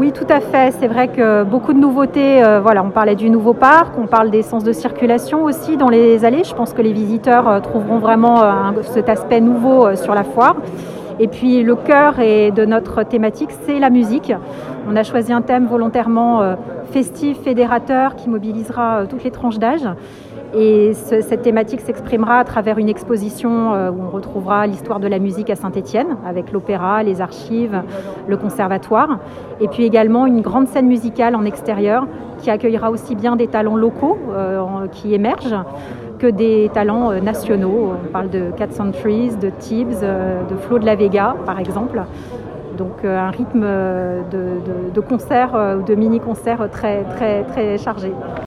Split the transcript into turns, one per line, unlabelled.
Oui, tout à fait. C'est vrai que beaucoup de nouveautés. euh, voilà, on parlait du nouveau parc, on parle des sens de circulation aussi dans les allées. Je pense que les visiteurs euh, trouveront vraiment euh, cet aspect nouveau sur la foire. Et puis le cœur et de notre thématique, c'est la musique. On a choisi un thème volontairement euh, festif, fédérateur, qui mobilisera euh, toutes les tranches d'âge. Et ce- cette thématique s'exprimera à travers une exposition euh, où on retrouvera l'histoire de la musique à Saint-Étienne, avec l'opéra, les archives, le conservatoire. Et puis également une grande scène musicale en extérieur qui accueillera aussi bien des talents locaux qui émergent que des talents euh, nationaux. On parle de Cat Centuries, de Tibbs, euh, de Flo de la Vega, par exemple. Donc euh, un rythme de, de, de concert, euh, ou de mini-concert très, très, très chargé.